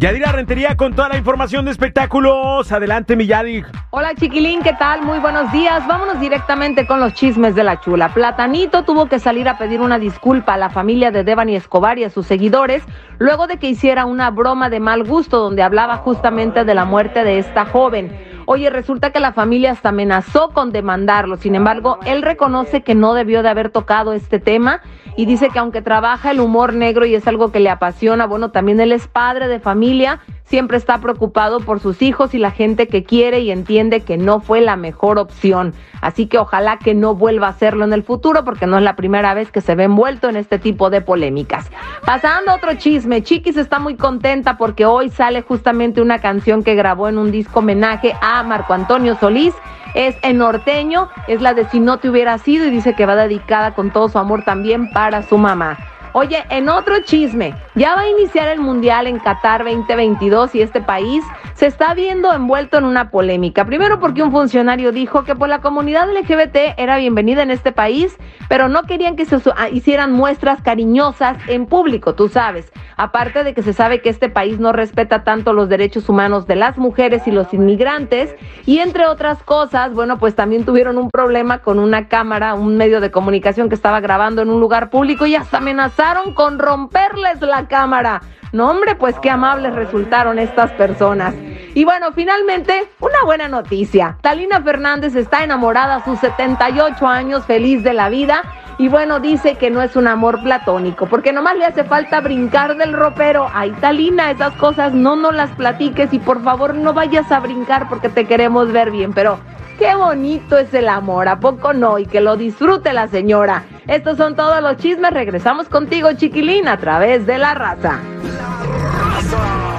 Yadira Rentería con toda la información de espectáculos. Adelante, mi Yadi. Hola, chiquilín, ¿qué tal? Muy buenos días. Vámonos directamente con los chismes de la chula. Platanito tuvo que salir a pedir una disculpa a la familia de Devani Escobar y a sus seguidores luego de que hiciera una broma de mal gusto donde hablaba justamente de la muerte de esta joven. Oye, resulta que la familia hasta amenazó con demandarlo. Sin embargo, él reconoce que no debió de haber tocado este tema y dice que aunque trabaja el humor negro y es algo que le apasiona, bueno, también él es padre de familia, siempre está preocupado por sus hijos y la gente que quiere y entiende que no fue la mejor opción. Así que ojalá que no vuelva a hacerlo en el futuro porque no es la primera vez que se ve envuelto en este tipo de polémicas. Pasando a otro chisme, Chiquis está muy contenta porque hoy sale justamente una canción que grabó en un disco homenaje a Marco Antonio Solís es en norteño, es la de Si no te hubiera sido y dice que va dedicada con todo su amor también para su mamá. Oye, en otro chisme, ya va a iniciar el Mundial en Qatar 2022 y este país se está viendo envuelto en una polémica. Primero porque un funcionario dijo que por pues, la comunidad LGBT era bienvenida en este país, pero no querían que se ah, hicieran muestras cariñosas en público, tú sabes. Aparte de que se sabe que este país no respeta tanto los derechos humanos de las mujeres y los inmigrantes. Y entre otras cosas, bueno, pues también tuvieron un problema con una cámara, un medio de comunicación que estaba grabando en un lugar público y hasta amenazaron con romperles la cámara. No, hombre, pues qué amables resultaron estas personas. Y bueno, finalmente, una buena noticia. Talina Fernández está enamorada a sus 78 años, feliz de la vida. Y bueno, dice que no es un amor platónico, porque nomás le hace falta brincar del ropero. Ay, Talina, esas cosas no nos las platiques y por favor no vayas a brincar porque te queremos ver bien. Pero qué bonito es el amor, ¿a poco no? Y que lo disfrute la señora. Estos son todos los chismes. Regresamos contigo, chiquilín, a través de la raza. La raza.